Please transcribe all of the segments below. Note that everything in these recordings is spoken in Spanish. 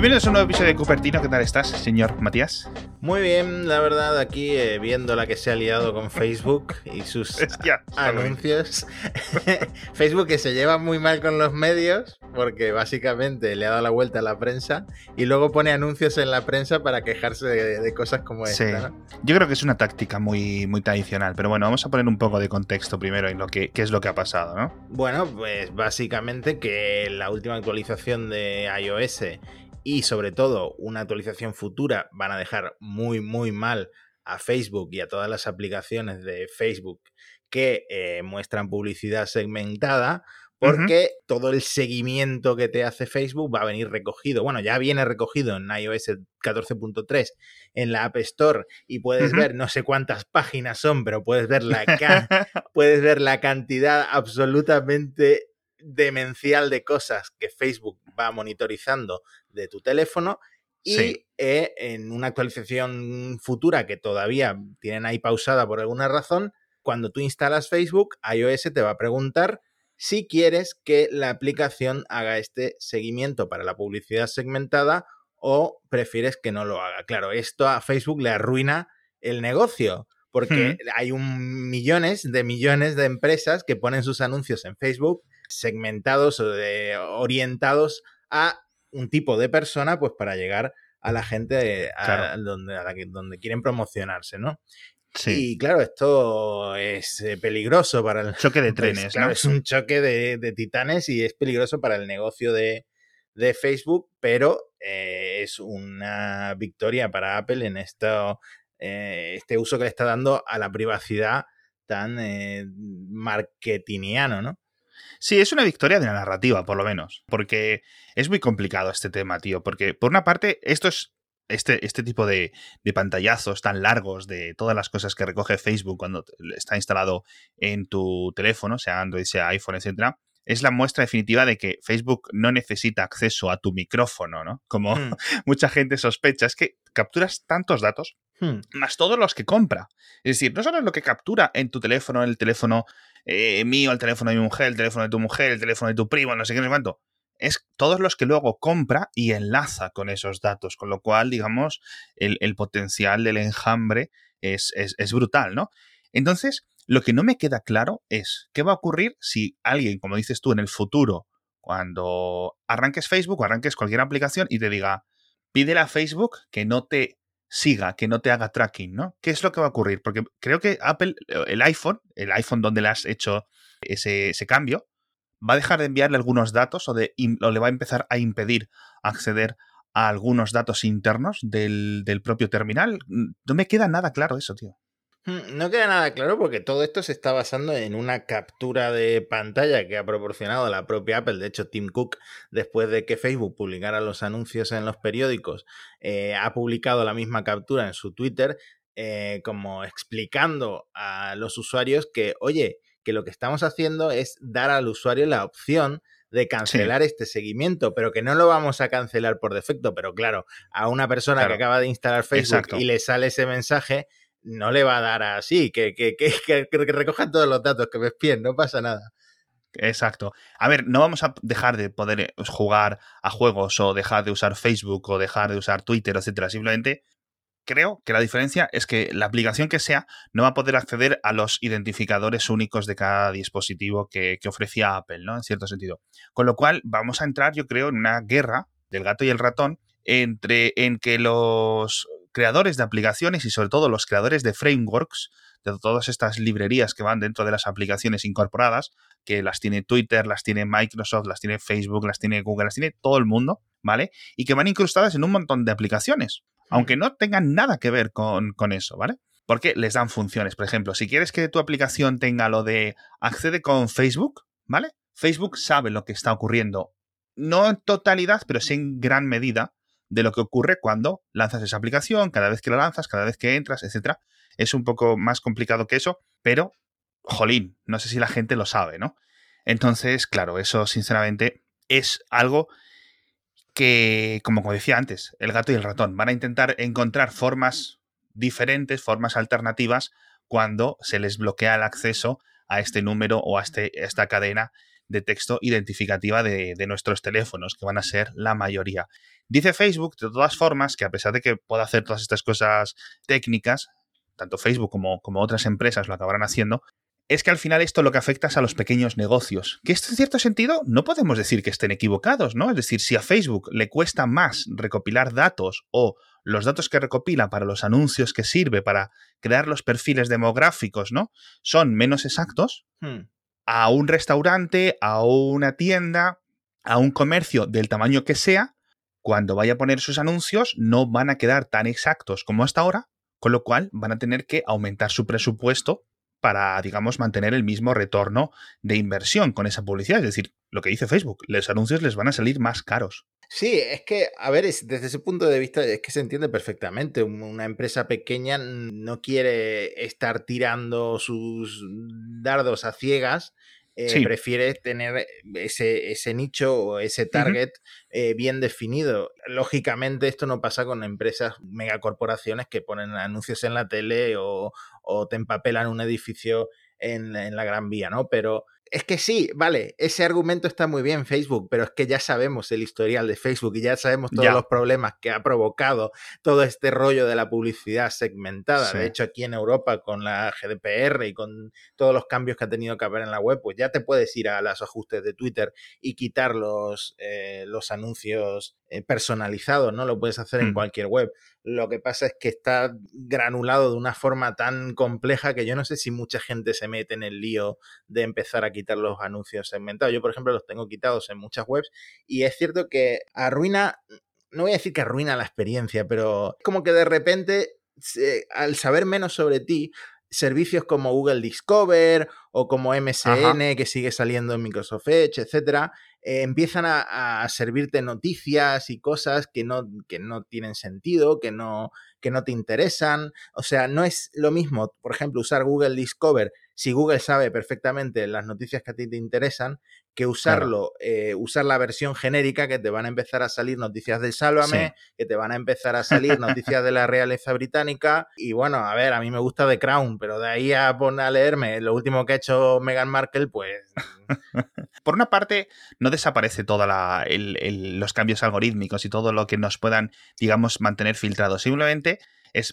Bienvenidos a un nuevo episodio de Cupertino. ¿Qué tal estás, señor Matías? Muy bien, la verdad, aquí eh, viendo la que se ha liado con Facebook y sus Ya, anuncios. Facebook que se lleva muy mal con los medios porque básicamente le ha dado la vuelta a la prensa y luego pone anuncios en la prensa para quejarse de, de cosas como Sí. esta. ¿no? Yo creo que es una táctica muy, muy tradicional, pero bueno, vamos a poner un poco de contexto primero en lo que qué es lo que ha pasado, ¿no? Bueno, pues básicamente que la última actualización de iOS y sobre todo una actualización futura van a dejar muy muy mal a Facebook y a todas las aplicaciones de Facebook que eh, muestran publicidad segmentada porque todo el seguimiento que te hace Facebook va a venir recogido. Bueno, ya viene recogido en iOS 14.3 en la App Store y puedes ver no sé cuántas páginas son, pero puedes ver la, puedes ver la cantidad absolutamente demencial de cosas que Facebook va monitorizando de tu teléfono y Sí. eh, en una actualización futura que todavía tienen ahí pausada por alguna razón, cuando tú instalas Facebook, iOS te va a preguntar si quieres que la aplicación haga este seguimiento para la publicidad segmentada o prefieres que no lo haga. Claro, esto a Facebook le arruina el negocio porque hay un millones de millones de empresas que ponen sus anuncios en Facebook segmentados o de- orientados a un tipo de persona pues para llegar a la gente a, Claro. donde, a la que, donde quieren promocionarse, ¿no? Sí. Y claro, esto es eh, peligroso para el, Choque de pues, trenes, claro, ¿no? Es un choque de, de titanes y es peligroso para el negocio de, de Facebook, pero eh, es una victoria para Apple en esto, eh, este uso que le está dando a la privacidad tan eh, marketingiano, ¿no? Sí, es una victoria de la narrativa, por lo menos. Porque es muy complicado este tema, tío. Porque, por una parte, esto es. Este, este tipo de, de pantallazos tan largos de todas las cosas que recoge Facebook cuando está instalado en tu teléfono, sea Android, sea iPhone, etcétera, es la muestra definitiva de que Facebook no necesita acceso a tu micrófono, ¿no? Como Hmm, mucha gente sospecha. Es que capturas tantos datos hmm. más todos los que compra. Es decir, no solo es lo que captura en tu teléfono, el teléfono eh, mío, el teléfono de mi mujer, el teléfono de tu mujer, el teléfono de tu primo, no sé qué, no sé cuánto. Es todos los que luego compra y enlaza con esos datos, con lo cual, digamos, el, el potencial del enjambre es, es- es brutal, ¿no? Entonces, lo que no me queda claro es qué va a ocurrir si alguien, como dices tú, en el futuro, cuando arranques Facebook o arranques cualquier aplicación y te diga, pídele a Facebook que no te siga, que no te haga tracking, ¿no? ¿Qué es lo que va a ocurrir? Porque creo que Apple, el iPhone, el iPhone donde le has hecho ese, ese cambio, va a dejar de enviarle algunos datos o, de, o le va a empezar a impedir acceder a algunos datos internos del, del propio terminal. No me queda nada claro eso, tío. Hmm, No queda nada claro porque todo esto se está basando en una captura de pantalla que ha proporcionado la propia Apple. De hecho, Tim Cook, después de que Facebook publicara los anuncios en los periódicos, eh, ha publicado la misma captura en su Twitter, eh, como explicando a los usuarios que, oye, que lo que estamos haciendo es dar al usuario la opción de cancelar este seguimiento, pero que no lo vamos a cancelar por defecto. Pero claro, a una persona Claro. que acaba de instalar Facebook Exacto. y le sale ese mensaje, no le va a dar así, que, que, que, que, recojan todos los datos, que me espíen, no pasa nada. Exacto. A ver, no vamos a dejar de poder eh, jugar a juegos o dejar de usar Facebook o dejar de usar Twitter, etcétera. Simplemente creo que la diferencia es que la aplicación que sea no va a poder acceder a los identificadores únicos de cada dispositivo que, que ofrecía Apple, ¿no? En cierto sentido. Con lo cual, vamos a entrar, yo creo, en una guerra del gato y el ratón entre en que los creadores de aplicaciones y sobre todo los creadores de frameworks, de todas estas librerías que van dentro de las aplicaciones incorporadas, que las tiene Twitter, las tiene Microsoft, las tiene Facebook, las tiene Google, las tiene todo el mundo, ¿vale? Y que van incrustadas en un montón de aplicaciones, aunque no tengan nada que ver con, con eso, ¿vale? Porque les dan funciones. Por ejemplo, si quieres que tu aplicación tenga lo de accede con Facebook, ¿vale? Facebook sabe lo que está ocurriendo. No en totalidad, pero sí en gran medida de lo que ocurre cuando lanzas esa aplicación, cada vez que la lanzas, cada vez que entras, etcétera. Es un poco más complicado que eso, pero, jolín, no sé si la gente lo sabe, ¿no? Entonces, claro, eso sinceramente es algo que, como decía antes, el gato y el ratón van a intentar encontrar formas diferentes, formas alternativas, cuando se les bloquea el acceso a este número o a, este, a esta cadena de texto identificativa de, nuestros teléfonos, que van a ser la mayoría. Dice Facebook, de todas formas, que a pesar de que pueda hacer todas estas cosas técnicas, tanto Facebook como, como otras empresas lo acabarán haciendo, es que al final esto lo que afecta es a los pequeños negocios. Que esto en cierto sentido no podemos decir que estén equivocados, ¿no? Es decir, si a Facebook le cuesta más recopilar datos o los datos que recopila para los anuncios que sirve para crear los perfiles demográficos, ¿no? Son menos exactos, hmm. A un restaurante, a una tienda, a un comercio del tamaño que sea, cuando vaya a poner sus anuncios no van a quedar tan exactos como hasta ahora, con lo cual van a tener que aumentar su presupuesto para, digamos, mantener el mismo retorno de inversión con esa publicidad. Es decir, lo que dice Facebook, los anuncios les van a salir más caros. Sí, es que, a ver, desde ese punto de vista es que se entiende perfectamente. Una empresa pequeña no quiere estar tirando sus dardos a ciegas. Eh, prefiere tener ese, ese, nicho o ese target eh, bien definido. Lógicamente, esto no pasa con empresas megacorporaciones que ponen anuncios en la tele o, o te empapelan un edificio en, en, la Gran Vía, ¿no? Pero es que sí, vale, ese argumento está muy bien Facebook, pero es que ya sabemos el historial de Facebook y ya sabemos todos los problemas que ha provocado todo este rollo de la publicidad segmentada. De hecho, aquí en Europa con la GDPR y con todos los cambios que ha tenido que haber en la web, pues ya te puedes ir a los ajustes de Twitter y quitar los, eh, los anuncios eh, personalizados, ¿no? Lo puedes hacer en mm. cualquier web. Lo que pasa es que está granulado de una forma tan compleja que yo no sé si mucha gente se mete en el lío de empezar a quitar los anuncios segmentados. Yo, por ejemplo, los tengo quitados en muchas webs y es cierto que arruina, no voy a decir que arruina la experiencia, pero es como que de repente, al saber menos sobre ti, servicios como Google Discover o como MSN que sigue saliendo en Microsoft Edge, etcétera, eh, empiezan a, servirte noticias y cosas que no, que no tienen sentido, que no, que no te interesan. O sea, no es lo mismo, por ejemplo, usar Google Discover si Google sabe perfectamente las noticias que a ti te interesan, que usarlo, eh, usar la versión genérica que te van a empezar a salir noticias del Sálvame, que te van a empezar a salir noticias de la realeza británica. Y bueno, a ver, a mí me gusta The Crown, pero de ahí a poner a leerme lo último que ha hecho Meghan Markle, pues. Por una parte, no desaparece todos los cambios algorítmicos y todo lo que nos puedan, digamos, mantener filtrados. Simplemente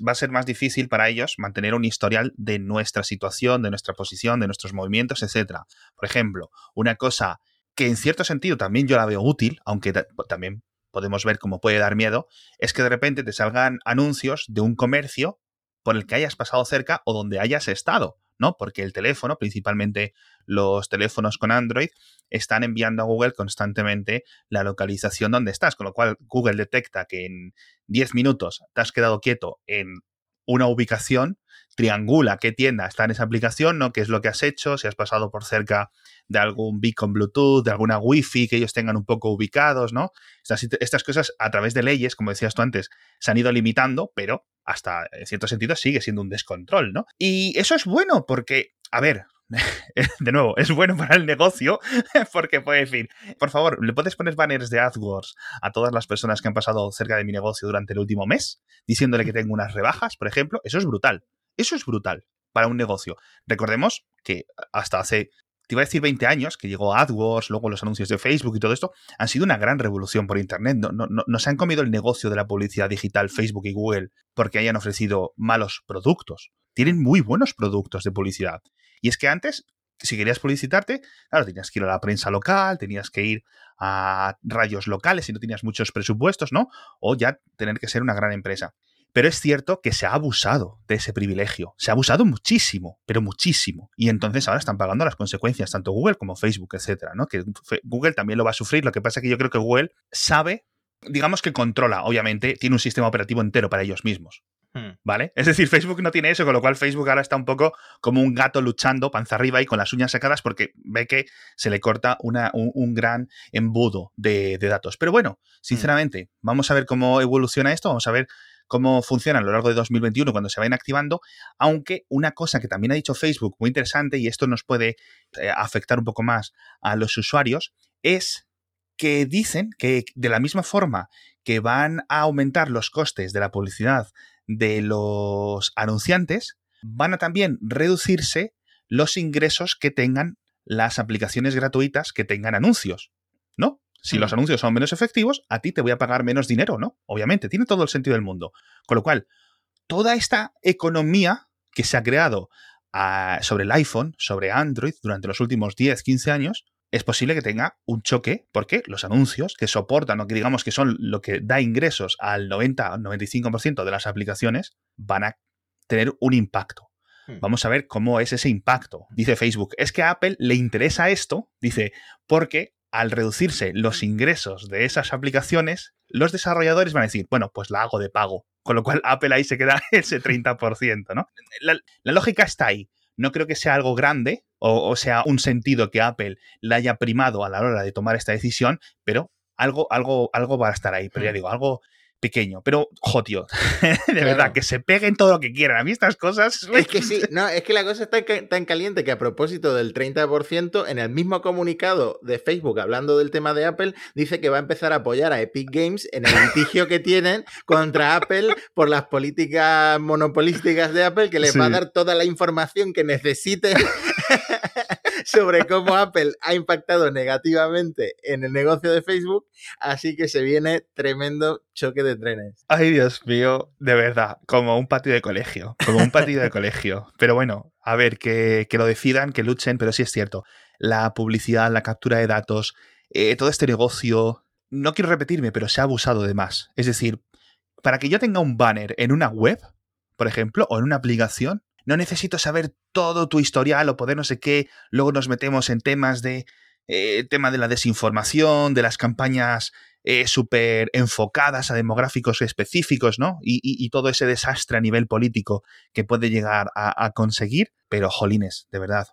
va a ser más difícil para ellos mantener un historial de nuestra situación, de nuestra posición, de nuestros movimientos, etc. Por ejemplo, una cosa que en cierto sentido también yo la veo útil, aunque también podemos ver cómo puede dar miedo, es que de repente te salgan anuncios de un comercio por el que hayas pasado cerca o donde hayas estado. ¿No? Porque el teléfono, principalmente los teléfonos con Android, están enviando a Google constantemente la localización donde estás, con lo cual Google detecta que en 10 minutos te has quedado quieto en una ubicación, triangula qué tienda está en esa aplicación, ¿no? qué es lo que has hecho, si has pasado por cerca de algún beacon Bluetooth, de alguna Wi-Fi que ellos tengan un poco ubicados, ¿no? Estas, estas cosas a través de leyes, como decías tú antes, se han ido limitando, pero hasta en cierto sentido sigue siendo un descontrol, ¿no? Y eso es bueno porque, a ver, de nuevo, es bueno para el negocio porque puede decir, por favor, ¿le puedes poner banners de AdWords a todas las personas que han pasado cerca de mi negocio durante el último mes, diciéndole que tengo unas rebajas, por ejemplo? Eso es brutal. Eso es brutal para un negocio. Recordemos que hasta hace te iba a decir 20 años, que llegó AdWords, luego los anuncios de Facebook y todo esto, han sido una gran revolución por Internet. No, no, no, se han comido el negocio de la publicidad digital Facebook y Google porque hayan ofrecido malos productos. Tienen muy buenos productos de publicidad. Y es que antes, si querías publicitarte, claro, tenías que ir a la prensa local, tenías que ir a rayos locales si no tenías muchos presupuestos, ¿no? O ya tener que ser una gran empresa. Pero es cierto que se ha abusado de ese privilegio. Se ha abusado muchísimo, pero muchísimo. Y entonces ahora están pagando las consecuencias, tanto Google como Facebook, etcétera, ¿no? Que Google también lo va a sufrir. Lo que pasa es que yo creo que Google sabe, digamos que controla, obviamente, tiene un sistema operativo entero para ellos mismos. Hmm. ¿Vale? Es decir, Facebook no tiene eso, con lo cual Facebook ahora está un poco como un gato luchando panza arriba y con las uñas sacadas porque ve que se le corta una, un, gran embudo de, de, datos. Pero bueno, hmm. sinceramente, vamos a ver cómo evoluciona esto, vamos a ver cómo funciona a lo largo de 2021 cuando se vayan activando, aunque una cosa que también ha dicho Facebook muy interesante y esto nos puede eh, afectar un poco más a los usuarios es que dicen que de la misma forma que van a aumentar los costes de la publicidad de los anunciantes, van a también reducirse los ingresos que tengan las aplicaciones gratuitas que tengan anuncios, ¿no? Si los Mm. anuncios son menos efectivos, a ti te voy a pagar menos dinero, ¿no? Obviamente, tiene todo el sentido del mundo. Con lo cual, toda esta economía que se ha creado ah, sobre el iPhone, sobre Android, durante los últimos 10, 15 años, es posible que tenga un choque porque los anuncios que soportan o que digamos que son lo que da ingresos al 90 o 95% de las aplicaciones van a tener un impacto. Hmm. Vamos a ver cómo es ese impacto. Dice Facebook, es que a Apple le interesa esto, dice, porque al reducirse los ingresos de esas aplicaciones, los desarrolladores van a decir, bueno, pues la hago de pago. Con lo cual Apple ahí se queda ese 30%, ¿no? La, la lógica está ahí. No creo que sea algo grande o, o sea un sentido que Apple la haya primado a la hora de tomar esta decisión, pero algo, algo, algo va a estar ahí. Pero ya Hmm. digo, algo pequeño. Pero, jo, tío, de Claro. verdad, que se peguen todo lo que quieran. A mí estas cosas... Es que sí, no, es que la cosa está tan caliente que a propósito del 30%, en el mismo comunicado de Facebook hablando del tema de Apple, dice que va a empezar a apoyar a Epic Games en el litigio que tienen contra Apple por las políticas monopolísticas de Apple, que les va a dar toda la información que necesiten sobre cómo Apple ha impactado negativamente en el negocio de Facebook, así que se viene tremendo choque de trenes. Ay, Dios mío, de verdad, como un patio de colegio, como un patio de colegio. Pero bueno, a ver, que, que lo decidan, que luchen, pero sí es cierto, la publicidad, la captura de datos, eh, todo este negocio, no quiero repetirme, pero se ha abusado de más. Es decir, para que yo tenga un banner en una web, por ejemplo, o en una aplicación, no necesito saber todo tu historial o poder no sé qué, luego nos metemos en temas de... eh, tema de la desinformación, de las campañas eh, súper enfocadas a demográficos específicos, ¿no? Y, y- y todo ese desastre a nivel político que puede llegar a, a conseguir, pero jolines, de verdad.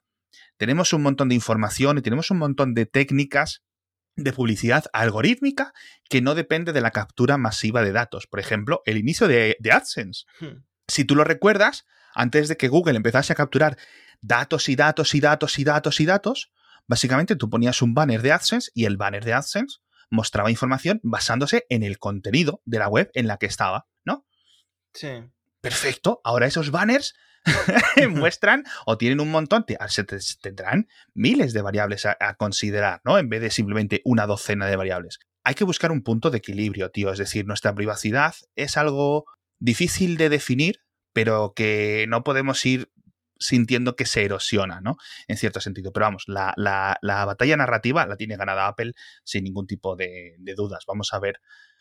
Tenemos un montón de información y tenemos un montón de técnicas de publicidad algorítmica que no depende de la captura masiva de datos. Por ejemplo, el inicio de, de AdSense. Si tú lo recuerdas, antes de que Google empezase a capturar datos y datos y datos y datos y datos, básicamente tú ponías un banner de AdSense y el banner de AdSense mostraba información basándose en el contenido de la web en la que estaba, ¿no? Sí. Perfecto, ahora esos banners muestran o tienen un montón, tendrán miles de variables a, a considerar, ¿no? En vez de simplemente una docena de variables. Hay que buscar un punto de equilibrio, tío. Es decir, nuestra privacidad es algo difícil de definir, pero que no podemos ir sintiendo que se erosiona, ¿no? En cierto sentido. Pero vamos, la, la- la batalla narrativa la tiene ganada Apple sin ningún tipo de, de dudas. Vamos a ver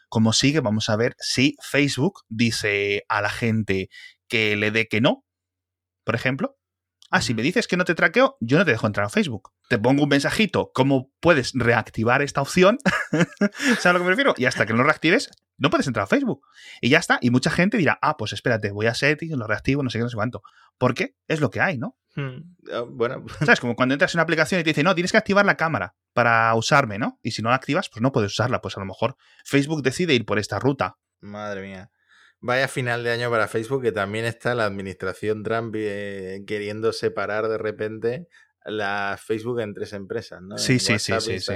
cómo sigue, vamos a ver si Facebook dice a la gente que le dé que no, por ejemplo. Ah, si me dices que no te traqueo, yo no te dejo entrar a Facebook. Te pongo un mensajito, ¿cómo puedes reactivar esta opción? ¿Sabes a lo que me refiero? Y hasta que no lo reactives, no puedes entrar a Facebook. Y ya está. Y mucha gente dirá, ah, pues espérate, voy a settings, lo reactivo, no sé qué, no sé cuánto. Porque es lo que hay, ¿no? Hmm. Ah, Bueno, ¿Sabes? Como cuando entras en una aplicación y te dice, no, tienes que activar la cámara para usarme, ¿no? Y si no la activas, pues no puedes usarla. Pues a lo mejor Facebook decide ir por esta ruta. Madre mía. Vaya final de año para Facebook, que también está la administración Trump eh, queriendo separar de repente la Facebook en tres empresas, ¿no? Sí, sí, sí, WhatsApp, sí.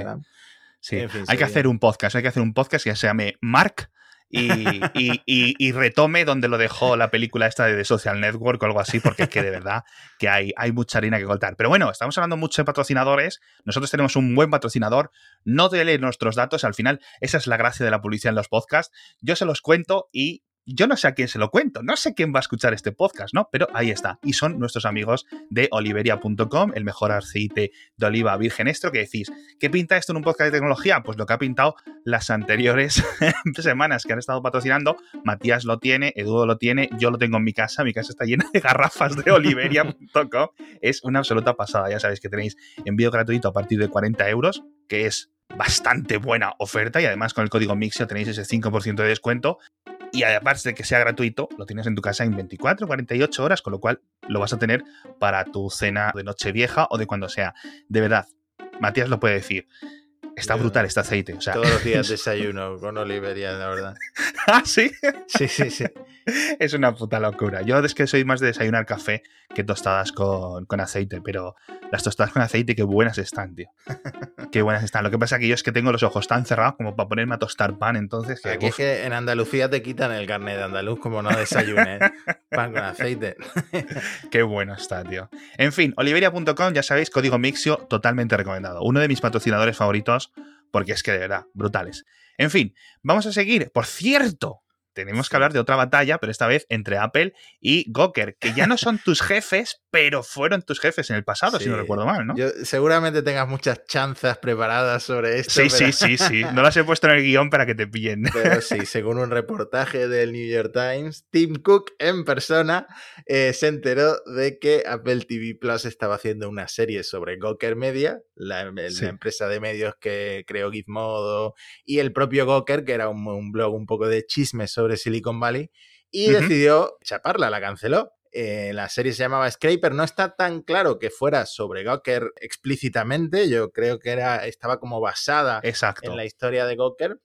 Sí. En fin, hay que hacer un podcast, hay que hacer un podcast que se llame Mark y, y- y- y retome donde lo dejó la película esta de The Social Network o algo así, porque es que de verdad que hay, hay mucha harina que cortar. Pero bueno, estamos hablando mucho de patrocinadores, nosotros tenemos un buen patrocinador, no te lee nuestros datos, al final esa es la gracia de la publicidad en los podcasts, yo se los cuento y yo no sé a quién se lo cuento, no sé quién va a escuchar este podcast, ¿no? Pero ahí está. Y son nuestros amigos de oliveria.com, el mejor aceite de oliva virgen extra, que decís, ¿qué pinta esto en un podcast de tecnología? Pues lo que ha pintado las anteriores semanas que han estado patrocinando. Matías lo tiene, Eduardo lo tiene, yo lo tengo en mi casa, mi casa está llena de garrafas de oliveria.com. Es una absoluta pasada, ya sabéis que tenéis envío gratuito a partir de 40 euros, que es bastante buena oferta y además con el código Mixio tenéis ese 5% de descuento y aparte de que sea gratuito, lo tienes en tu casa en 24, 48 horas, con lo cual lo vas a tener para tu cena de noche vieja o de cuando sea. De verdad, Matías lo puede decir. Está Yo- brutal este aceite. O sea, Todos los días desayuno con Oliveria, la verdad. ¿Ah, sí? Sí, sí, sí. Es una puta locura. Yo es que soy más de desayunar café que tostadas con, con aceite, pero las tostadas con aceite qué buenas están, tío. Qué buenas están. Lo que pasa es que yo es que tengo los ojos tan cerrados como para ponerme a tostar pan, entonces. Aquí es que en Andalucía te quitan el carnet de andaluz como no desayunes pan con aceite. Qué bueno está, tío. En fin, oliveria.com, ya sabéis, código Mixio, totalmente recomendado. Uno de mis patrocinadores favoritos, porque es que de verdad, brutales. En fin, vamos a seguir. Por cierto, tenemos que hablar de otra batalla, pero esta vez entre Apple y Goker, que ya no son tus jefes, pero fueron tus jefes en el pasado, si no recuerdo mal, ¿no? Yo, seguramente tengas muchas chanzas preparadas sobre esto. Sí, sí, sí, sí. No las he puesto en el guion para que te pillen. Pero sí, según un reportaje del New York Times, Tim Cook en persona eh, se enteró de que Apple TV Plus estaba haciendo una serie sobre Goker Media, la, empresa de medios que creó Gizmodo, y el propio Goker, que era un, blog un poco de chismes sobre Silicon Valley, y decidió chaparla, la canceló. Eh, la serie se llamaba Scraper. No está tan claro que fuera sobre Gawker explícitamente. Yo creo que era, estaba como basada en la historia de Gawker.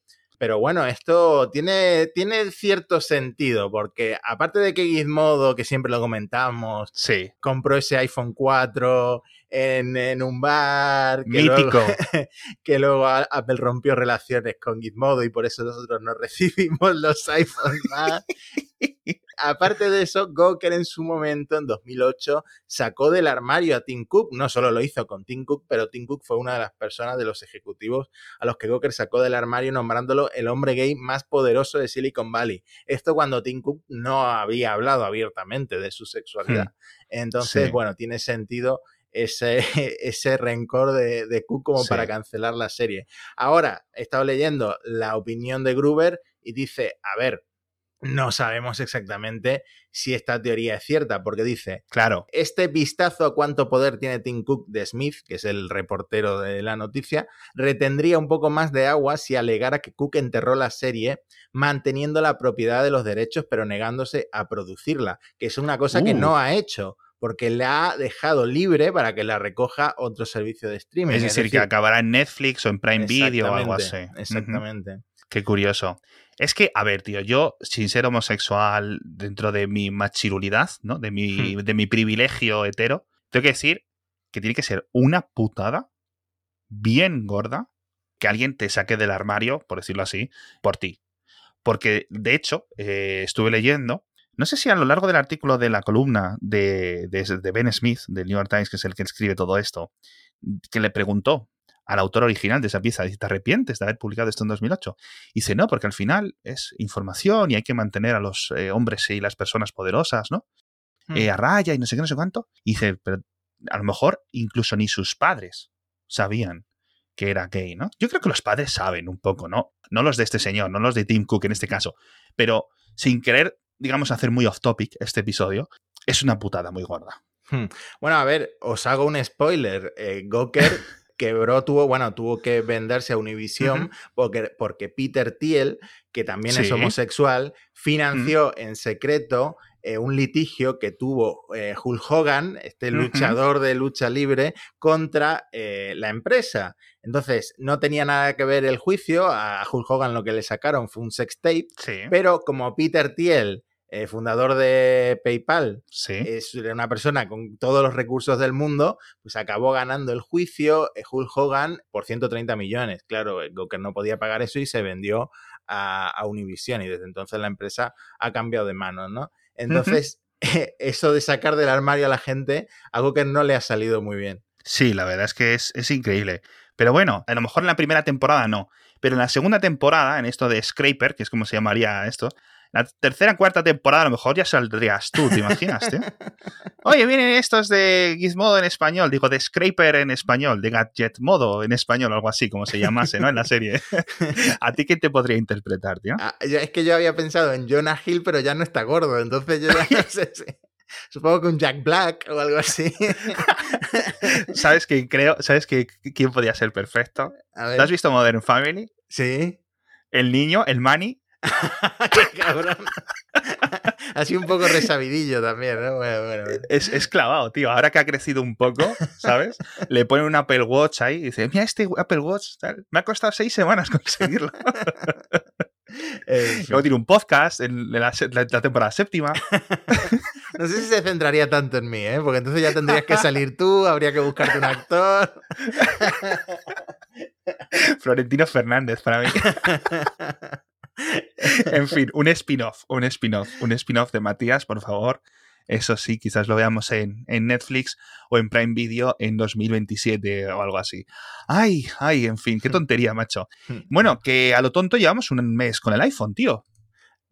Pero bueno, esto tiene, tiene cierto sentido, porque aparte de que Gizmodo, que siempre lo comentamos, compró ese iPhone 4 en, un bar. Que Mítico. Luego, que luego Apple rompió relaciones con Gizmodo y por eso nosotros no recibimos los iPhones más. Aparte de eso, Goker en su momento, en 2008, sacó del armario a Tim Cook. No solo lo hizo con Tim Cook, pero Tim Cook fue una de las personas de los ejecutivos a los que Goker sacó del armario nombrándolo el hombre gay más poderoso de Silicon Valley. Esto cuando Tim Cook no había hablado abiertamente de su sexualidad. Hmm. Entonces, bueno, tiene sentido ese, ese rencor de, de Cook como para cancelar la serie. Ahora, he estado leyendo la opinión de Gruber y dice, a ver, no sabemos exactamente si esta teoría es cierta, porque dice, claro, este vistazo a cuánto poder tiene Tim Cook de Smith, que es el reportero de la noticia, retendría un poco más de agua si alegara que Cook enterró la serie manteniendo la propiedad de los derechos pero negándose a producirla, que es una cosa que no ha hecho porque la ha dejado libre para que la recoja otro servicio de streaming. Es decir, que acabará en Netflix o en Prime Video o algo así. Exactamente. Qué curioso. Es que, a ver, tío, yo, sin ser homosexual dentro de mi machirulidad, ¿no? De mi, hmm. de mi privilegio hetero, tengo que decir que tiene que ser una putada bien gorda que alguien te saque del armario, por decirlo así, por ti. Porque, de hecho, eh, estuve leyendo no sé si a lo largo del artículo de la columna de, Ben Smith, del New York Times, que es el que escribe todo esto, que le preguntó al autor original de esa pieza, ¿te arrepientes de haber publicado esto en 2008? Y dice, no, porque al final es información y hay que mantener a los eh, hombres y las personas poderosas, ¿no? Hmm. Eh, a raya y no sé qué, no sé cuánto. Y dice, pero a lo mejor incluso ni sus padres sabían que era gay, ¿no? Yo creo que los padres saben un poco, ¿no? No los de este señor, no los de Tim Cook en este caso, pero sin querer digamos, hacer muy off topic este episodio, es una putada muy gorda. Hmm. Bueno, a ver, os hago un spoiler. Eh, Goker quebró, tuvo, bueno, tuvo que venderse a Univision porque, porque, Peter Thiel, que también es homosexual, financió en secreto eh, un litigio que tuvo eh, Hulk Hogan, este luchador de lucha libre, contra la empresa. Entonces, no tenía nada que ver el juicio, a Hulk Hogan lo que le sacaron fue un sex tape, pero como Peter Thiel eh, fundador de PayPal, es una persona con todos los recursos del mundo, pues acabó ganando el juicio eh, Hulk Hogan por 130 millones. Claro, que no podía pagar eso y se vendió a, Univision y desde entonces la empresa ha cambiado de manos, ¿no? Entonces, eso de sacar del armario a la gente, algo que no le ha salido muy bien. Sí, la verdad es que es, es increíble. Pero bueno, a lo mejor en la primera temporada no. Pero en la segunda temporada, en esto de Scraper, que es como se llamaría esto, la tercera, cuarta temporada a lo mejor ya saldrías tú, ¿te imaginas? Oye, vienen estos de Gizmodo en español, digo, de Scraper en español, de Gadget Modo en español, algo así, como se llamase, ¿no? En la serie. ¿A ti qué te podría interpretar, tío? Ah, es que yo había pensado en Jonah Hill, pero ya no está gordo, entonces yo ya no sé Supongo que un Jack Black o algo así. ¿Sabes quién creo? ¿Sabes que, quién podría ser perfecto? ¿Te has visto Modern Family? Sí. El niño, el Manny, ¡Qué cabrón! Así un poco resabidillo también, ¿no? Es, clavado, tío. Ahora que ha crecido un poco, ¿sabes? Le ponen un Apple Watch ahí y dice, mira este Apple Watch, me ha costado seis semanas conseguirlo. Luego tiene un podcast en la, temporada séptima. no sé si se centraría tanto en mí, ¿eh? Porque entonces ya tendrías que salir tú, habría que buscarte un actor. Florentino Fernández para mí. en fin, un spin-off, un spin-off, un spin-off de Matías, por favor. Eso sí, quizás lo veamos en, en, Netflix o en Prime Video en 2027 o algo así. Ay, ay, en fin, qué tontería, macho. Hmm. Bueno, que a lo tonto llevamos un mes con el iPhone, tío.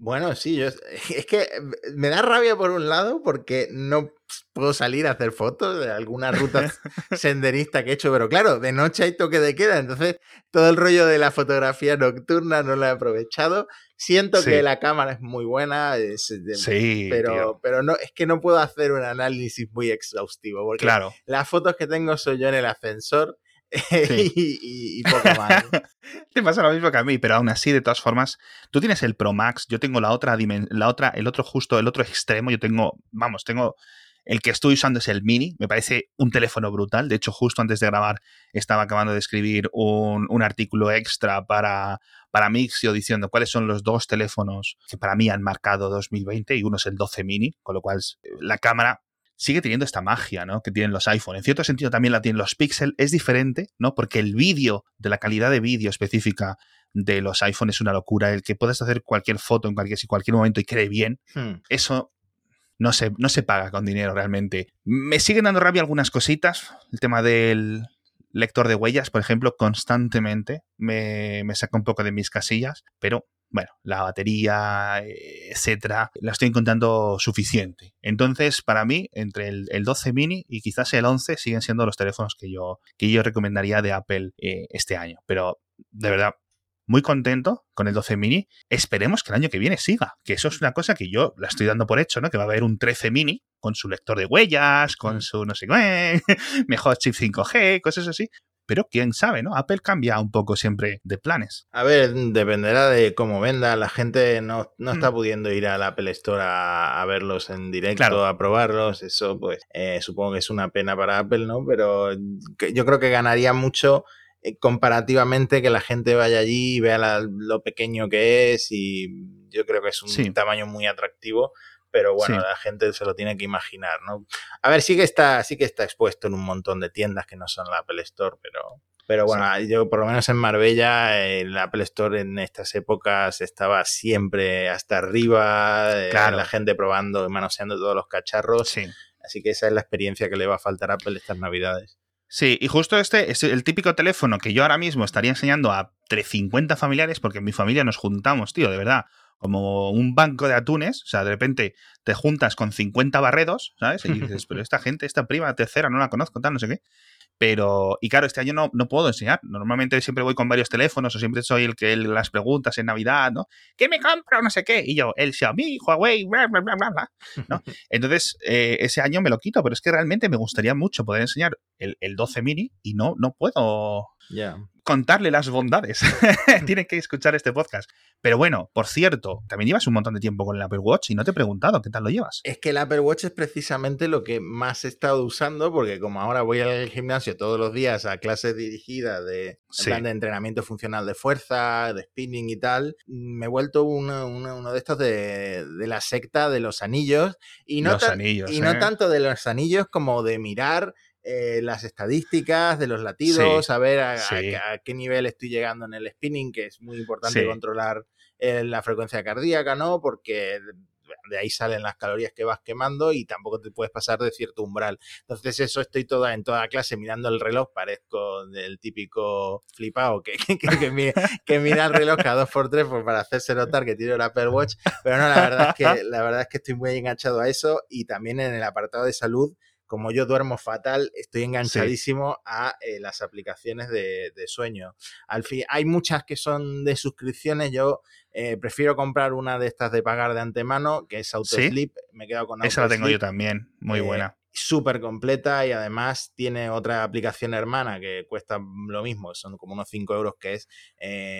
Bueno, sí, yo, es que me da rabia por un lado porque no puedo salir a hacer fotos de alguna ruta senderista que he hecho, pero claro, de noche hay toque de queda, entonces todo el rollo de la fotografía nocturna no lo he aprovechado. Siento que la cámara es muy buena, sí, pero, pero no, es que no puedo hacer un análisis muy exhaustivo, porque claro. las fotos que tengo soy yo en el ascensor y, poco más. Te pasa lo mismo que a mí, pero aún así, de todas formas, tú tienes el Pro Max, yo tengo la otra la otra, el otro justo, el otro extremo, yo tengo, vamos, tengo el que estoy usando es el Mini, me parece un teléfono brutal. De hecho, justo antes de grabar estaba acabando de escribir un, un artículo extra para, para Mixio diciendo cuáles son los dos teléfonos que para mí han marcado 2020 y uno es el 12 Mini, con lo cual la cámara sigue teniendo esta magia, ¿no? Que tienen los iPhone. En cierto sentido también la tienen los Pixel. Es diferente, ¿no? Porque el vídeo, de la calidad de vídeo específica de los iPhone es una locura. El que puedas hacer cualquier foto en cualquier, cualquier momento y quede bien, hmm. eso no se, no se paga con dinero realmente. Me siguen dando rabia algunas cositas. El tema del lector de huellas, por ejemplo, constantemente me, me saca un poco de mis casillas, pero bueno, la batería, etcétera, la estoy encontrando suficiente. Entonces, para mí, entre el, 12 mini y quizás el 11 siguen siendo los teléfonos que yo, que yo recomendaría de Apple eh, este año. Pero, de verdad, muy contento con el 12 mini. Esperemos que el año que viene siga, que eso es una cosa que yo la estoy dando por hecho, ¿no? Que va a haber un 13 mini con su lector de huellas, con mm. su no sé qué, mejor chip 5G, cosas así pero quién sabe, ¿no? Apple cambia un poco siempre de planes. A ver, dependerá de cómo venda. La gente no, está mm. pudiendo ir al Apple Store a, verlos en directo, a probarlos. Eso, pues, eh, supongo que es una pena para Apple, ¿no? Pero yo creo que ganaría mucho comparativamente que la gente vaya allí y vea lo pequeño que es y yo creo que es un tamaño muy atractivo pero bueno, la gente se lo tiene que imaginar, ¿no? A ver, sí que está, sí que está expuesto en un montón de tiendas que no son la Apple Store, pero, pero bueno, yo por lo menos en Marbella, el Apple Store en estas épocas estaba siempre hasta arriba, eh, la gente probando y manoseando todos los cacharros. Así que esa es la experiencia que le va a faltar a Apple estas navidades. Sí, y justo este es el típico teléfono que yo ahora mismo estaría enseñando a 350 familiares, porque en mi familia nos juntamos, tío, de verdad como un banco de atunes, o sea, de repente te juntas con 50 barredos, ¿sabes? Y dices, pero esta gente, esta prima, tercera, no la conozco, tal, no sé qué. Pero, y claro, este año no, no puedo enseñar. Normalmente siempre voy con varios teléfonos o siempre soy el que las preguntas en Navidad, ¿no? ¿Qué me compro? No sé qué. Y yo, el Xiaomi, Huawei, bla, bla, bla, bla, ¿no? Entonces, eh, ese año me lo quito, pero es que realmente me gustaría mucho poder enseñar el, el 12 mini y no, no puedo contarle las bondades. Tienen que escuchar este podcast. Pero bueno, por cierto, también llevas un montón de tiempo con el Apple Watch y no te he preguntado qué tal lo llevas. Es que el Apple Watch es precisamente lo que más he estado usando porque como ahora voy al gimnasio todos los días a clases dirigidas de plan de entrenamiento funcional de fuerza, de spinning y tal, me he vuelto uno, de estos de, la secta de los anillos y no, y no ¿eh? tanto de los anillos como de mirar eh, las estadísticas de los latidos, a ver a, qué nivel estoy llegando en el spinning, que es muy importante controlar eh, la frecuencia cardíaca, ¿no? Porque de ahí salen las calorías que vas quemando y tampoco te puedes pasar de cierto umbral. Entonces eso estoy toda en toda clase mirando el reloj, parezco del típico flipado que, que, mira, el reloj cada dos por tres pues, para hacerse notar que tiene el Apple Watch, pero no, la verdad es que la verdad es que estoy muy enganchado a eso y también en el apartado de salud como yo duermo fatal, estoy enganchadísimo a eh, las aplicaciones de, sueño. Al fin, hay muchas que son de suscripciones. Yo eh, prefiero comprar una de estas de pagar de antemano, que es AutoSleep. Me he quedado con Esa la tengo yo también, muy eh, buena. Súper completa y además tiene otra aplicación hermana que cuesta lo mismo, son como unos 5 euros, que es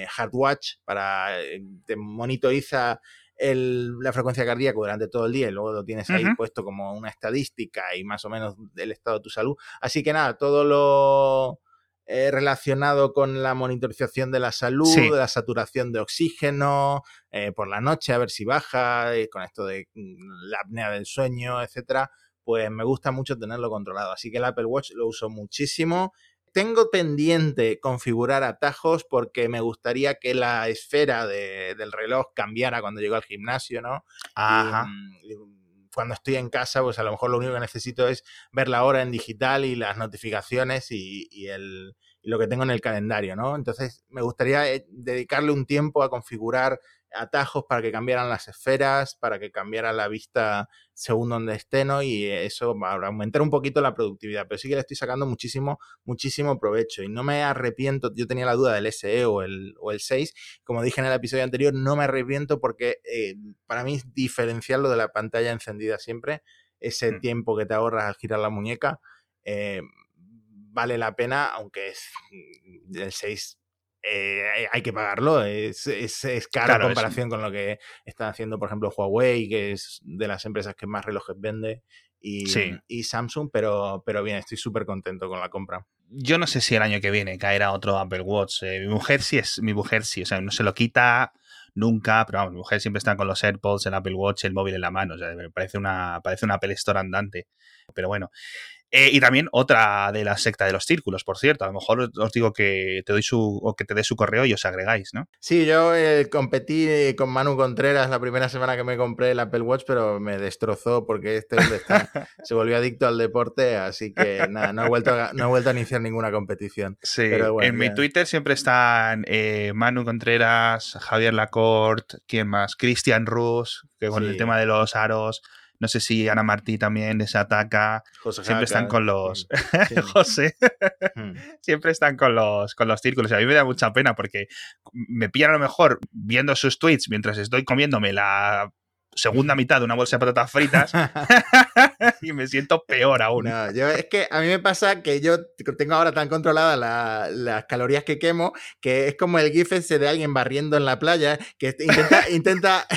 Hardwatch, para te monitoriza la frecuencia cardíaca durante todo el día y luego lo tienes ahí puesto como una estadística y más o menos el estado de tu salud. Así que nada, todo lo eh, relacionado con la monitorización de la salud, de la saturación de oxígeno, eh, por la noche, a ver si baja, con esto de mm, la apnea del sueño, etcétera, pues me gusta mucho tenerlo controlado. Así que el Apple Watch lo uso muchísimo. Tengo pendiente configurar atajos porque me gustaría que la esfera del reloj cambiara cuando llego al gimnasio, ¿no? Ajá. Mm, cuando estoy en casa, pues a lo mejor lo único que necesito es ver la hora en digital y las notificaciones y, el, lo que tengo en el calendario, ¿no? Entonces, me gustaría eh, dedicarle un tiempo a configurar atajos para que cambiaran las esferas, para que cambiara la vista según donde esté, ¿no? Y eso va a aumentar un poquito la productividad, pero sí que le estoy sacando muchísimo, muchísimo provecho y no me arrepiento, yo tenía la duda del SE o el, o el 6, como dije en el episodio anterior, no me arrepiento porque eh, para mí es diferencial lo de la pantalla encendida siempre, ese mm. tiempo que te ahorras al girar la muñeca. Eh, vale la pena, aunque es mm, el 6 eh, hay que pagarlo. Es, es, caro en comparación con lo que están haciendo, por ejemplo, Huawei, que es de las empresas que más relojes vende, y, y Samsung, pero, pero bien, estoy súper contento con la compra. Yo no sé si el año que viene caerá otro Apple Watch. Eh, mi mujer sí es, mi mujer sí, o sea, no se lo quita nunca, pero vamos, mi mujer siempre está con los AirPods, el Apple Watch, el móvil en la mano, o sea, me parece una, parece una Apple Store andante. Pero bueno, eh, y también otra de la secta de los círculos, por cierto. A lo mejor os digo que te doy su o que te dé su correo y os agregáis, ¿no? Sí, yo eh, competí eh, con Manu Contreras la primera semana que me compré el Apple Watch, pero me destrozó porque este se volvió adicto al deporte, así que nada, no he vuelto a, no he vuelto a iniciar ninguna competición. Sí, en mi Twitter siempre están Manu Contreras, Javier Lacorte, ¿quién más? Cristian Rus, que con el tema de los aros no sé si Ana Martí también se ataca. Siempre están con los. José. Hmm. Siempre están con los, con los círculos. Y a mí me da mucha pena porque me pillan a lo mejor viendo sus tweets mientras estoy comiéndome la segunda mitad de una bolsa de patatas fritas y me siento peor aún. yo, es que a mí me pasa que yo tengo ahora tan controladas las calorías que quemo que es como el gif ese de alguien barriendo en la playa que intenta, intenta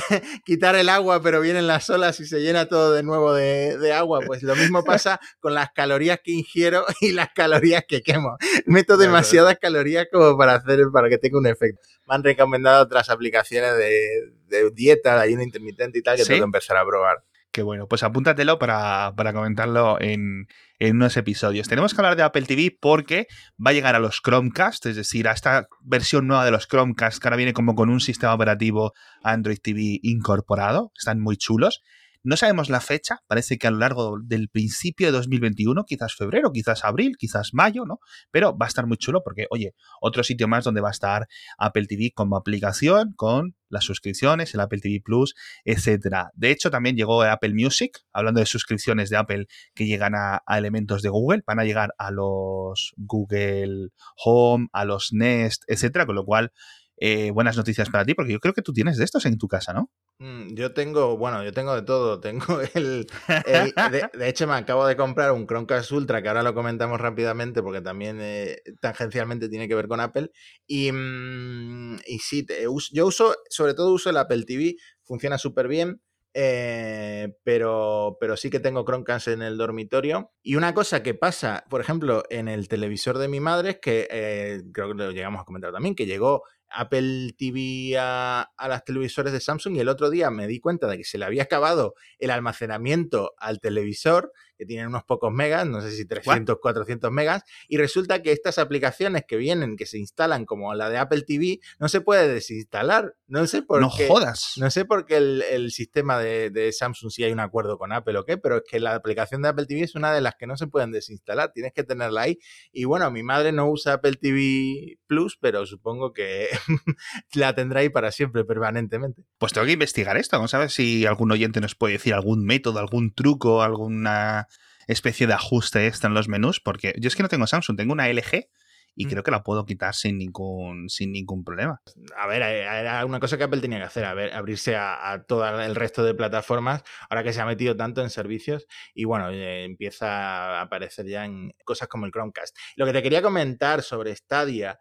quitar el agua pero vienen las olas y se llena todo de nuevo de, agua. Pues lo mismo pasa con las calorías que ingiero y las calorías que quemo. Meto demasiadas calorías como para hacer para que tenga un efecto. Me han recomendado otras aplicaciones de, de dieta, de ayuno intermitente y tal, que tengo que empezar a probar. Qué bueno, pues apúntatelo para, para comentarlo en, en, unos episodios. Tenemos que hablar de Apple TV porque va a llegar a los Chromecast, es decir, a esta versión nueva de los Chromecast que ahora viene como con un sistema operativo Android TV incorporado. Están muy chulos. No sabemos la fecha, parece que a lo largo del principio de 2021, quizás febrero, quizás abril, quizás mayo, ¿no? Pero va a estar muy chulo porque, oye, otro sitio más donde va a estar Apple TV como aplicación, con las suscripciones, el Apple TV Plus, etcétera. De hecho, también llegó Apple Music, hablando de suscripciones de Apple que llegan a, elementos de Google, van a llegar a los Google Home, a los Nest, etcétera, con lo cual eh, buenas noticias para ti, porque yo creo que tú tienes de estos en tu casa, ¿no? Mm, yo tengo, bueno, yo tengo de todo. Tengo el. de, hecho, me acabo de comprar un Chromecast Ultra, que ahora lo comentamos rápidamente porque también eh, tangencialmente tiene que ver con Apple. Y, mm, y sí, yo uso, sobre todo uso el Apple TV, funciona súper bien. Eh, pero, pero sí que tengo Chromecast en el dormitorio. Y una cosa que pasa, por ejemplo, en el televisor de mi madre es que eh, creo que lo llegamos a comentar también, que llegó Apple TV a, a las televisores de Samsung y el otro día me di cuenta de que se le había acabado el almacenamiento al televisor que tienen unos pocos megas, no sé si 300, 400 megas, y resulta que estas aplicaciones que vienen, que se instalan como la de Apple TV, no se puede desinstalar. No sé por no qué. jodas. No sé por qué el, sistema de, Samsung si hay un acuerdo con Apple o qué, pero es que la aplicación de Apple TV es una de las que no se pueden desinstalar, tienes que tenerla ahí. Y bueno, mi madre no usa Apple TV Plus, pero supongo que la tendrá ahí para siempre, permanentemente. Pues tengo que investigar esto, vamos a ver si algún oyente nos puede decir algún método, algún truco, alguna especie de ajuste extra en los menús, porque yo es que no tengo Samsung, tengo una LG y mm. creo que la puedo quitar sin ningún, sin ningún problema. A ver, eh, era una cosa que Apple tenía que hacer, a ver, abrirse a, todo el resto de plataformas, ahora que se ha metido tanto en servicios y bueno, eh, empieza a aparecer ya en cosas como el Chromecast. Lo que te quería comentar sobre Stadia,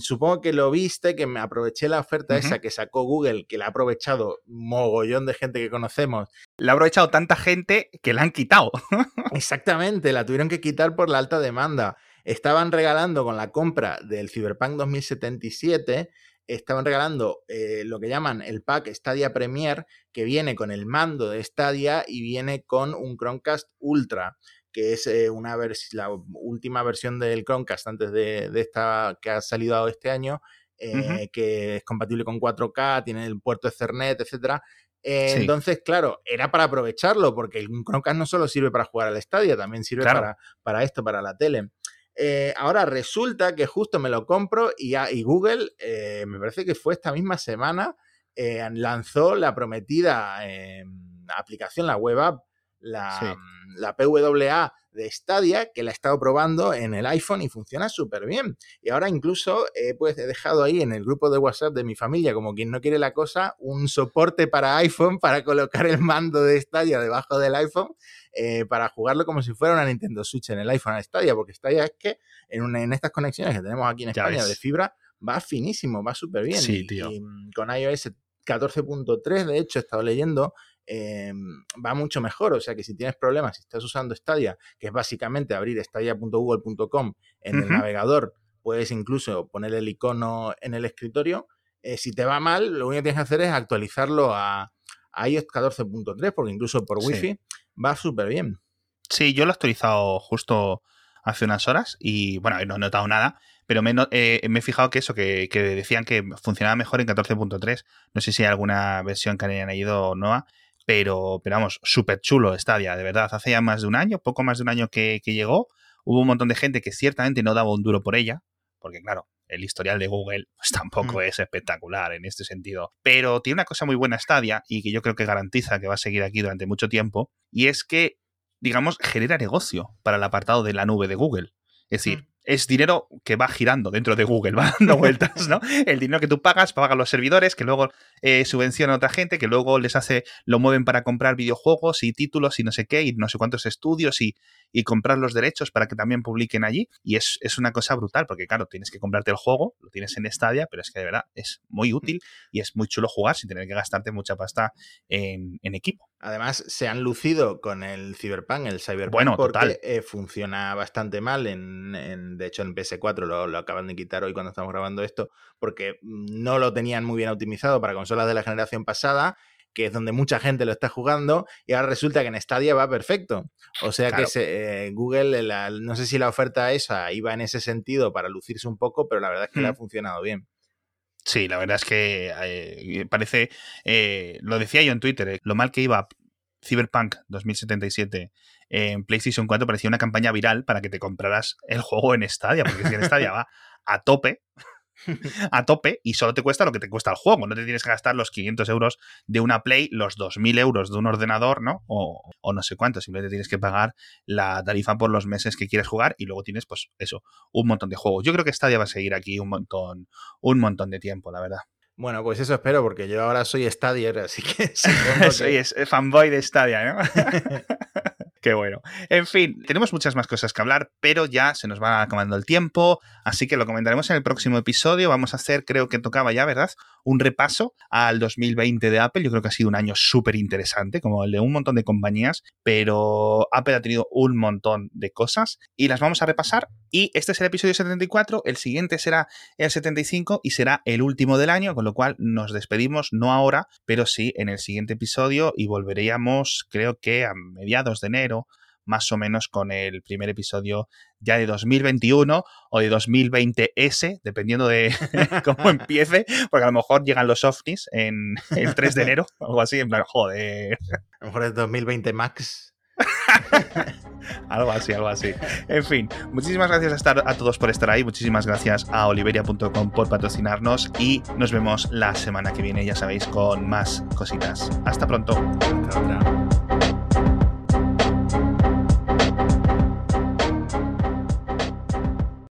supongo que lo viste, que me aproveché la oferta esa que sacó Google, que la ha aprovechado mogollón de gente que conocemos. La ha aprovechado tanta gente que la han quitado. Exactamente, la tuvieron que quitar por la alta demanda. Estaban regalando con la compra del Cyberpunk 2077 estaban regalando eh, lo que llaman el pack Stadia Premier, que viene con el mando de Stadia y viene con un Chromecast Ultra, que es eh, una la última versión del Chromecast antes de, esta que ha salido este año, eh, que es compatible con 4K, tiene el puerto Ethernet, etcétera. Entonces, claro, era para aprovecharlo, porque el Chromecast no solo sirve para jugar al Stadia, también sirve para, para esto, para la tele. Eh, ahora resulta que justo me lo compro y, Google, eh, me parece que fue esta misma semana, eh, lanzó la prometida aplicación, la web app, la, la PWA de Stadia, que la he estado probando en el iPhone y funciona súper bien. Y ahora incluso pues, he dejado ahí en el grupo de WhatsApp de mi familia, como quien no quiere la cosa, un soporte para iPhone para colocar el mando de Stadia debajo del iPhone eh, para jugarlo como si fuera una Nintendo Switch en el iPhone a Stadia, porque Stadia es que en, en estas conexiones que tenemos aquí en España de fibra va finísimo, va súper bien. Sí, tío. Y, con iOS 14.3, de hecho, he estado leyendo, em, va mucho mejor. O sea que si tienes problemas, si estás usando Stadia, que es básicamente abrir stadia.google.com en el navegador, puedes incluso poner el icono en el escritorio. Eh, si te va mal, lo único que tienes que hacer es actualizarlo a, iOS 14.3, porque incluso por Wi-Fi va súper bien. Sí, yo lo he actualizado justo hace unas horas y bueno, no he notado nada, pero me, eh, me he fijado que eso, que, decían que funcionaba mejor en 14.3. No sé si hay alguna versión que hayan añadido Noah, pero, pero vamos, súper chulo Stadia, de verdad. Hace ya más de un año, poco más de un año que, que llegó. Hubo un montón de gente que ciertamente no daba un duro por ella, porque claro, el historial de Google pues tampoco mm. es espectacular en este sentido. Pero tiene una cosa muy buena Stadia y que yo creo que garantiza que va a seguir aquí durante mucho tiempo, y es que, digamos, genera negocio para el apartado de la nube de Google. Es decir, mm es dinero que va girando dentro de Google, va dando vueltas, ¿no? El dinero que tú pagas, pagan los servidores, que luego eh, subvenciona a otra gente, que luego les hace, lo mueven para comprar videojuegos y títulos y no sé qué, y no sé cuántos estudios y, y comprar los derechos para que también publiquen allí. Y es, es, una cosa brutal, porque claro, tienes que comprarte el juego, lo tienes en Stadia, pero es que de verdad es muy útil y es muy chulo jugar sin tener que gastarte mucha pasta en, en equipo. Además, se han lucido con el Cyberpunk, el Cyberpunk, bueno, porque eh, funciona bastante mal en, en de hecho en PS4 lo, acaban de quitar hoy cuando estamos grabando esto, porque no lo tenían muy bien optimizado para consolas de la generación pasada, que es donde mucha gente lo está jugando, y ahora resulta que en Stadia va perfecto. O sea que eh, Google, no sé si la oferta esa iba en ese sentido para lucirse un poco, pero la verdad es que le ha mm. funcionado bien. Sí, la verdad es que eh, parece, eh, lo decía yo en Twitter, lo mal que iba Cyberpunk 2077 en PlayStation 4 parecía una campaña viral para que te compraras el juego en Stadia, porque si en Stadia va a tope, a tope y solo te cuesta lo que te cuesta el juego. No te tienes que gastar los 500 euros de una Play, los 2.000 euros de un ordenador, ¿no? O, o, no sé cuánto. Simplemente tienes que pagar la tarifa por los meses que quieres jugar y luego tienes, pues, eso, un montón de juegos. Yo creo que Stadia va a seguir aquí un montón, un montón de tiempo, la verdad. Bueno, pues eso espero, porque yo ahora soy Stadier, así que soy fanboy de Stadia, ¿no? Qué bueno. En fin, tenemos muchas más cosas que hablar, pero ya se nos va acabando el tiempo, así que lo comentaremos en el próximo episodio. Vamos a hacer, creo que tocaba ya, ¿verdad? Un repaso al 2020 de Apple. Yo creo que ha sido un año súper interesante, como el de un montón de compañías, pero Apple ha tenido un montón de cosas y las vamos a repasar. Y este es el episodio 74, el siguiente será el 75 y será el último del año, con lo cual nos despedimos, no ahora, pero sí en el siguiente episodio y volveríamos, creo que a mediados de enero más o menos con el primer episodio ya de 2021 o de 2020S, dependiendo de cómo empiece, porque a lo mejor llegan los ovnis en el 3 de enero o algo así, en plan, joder. A lo mejor es 2020 Max. algo así, algo así. En fin, muchísimas gracias a, estar, a todos por estar ahí, muchísimas gracias a oliveria.com por patrocinarnos y nos vemos la semana que viene, ya sabéis, con más cositas. Hasta pronto. Hasta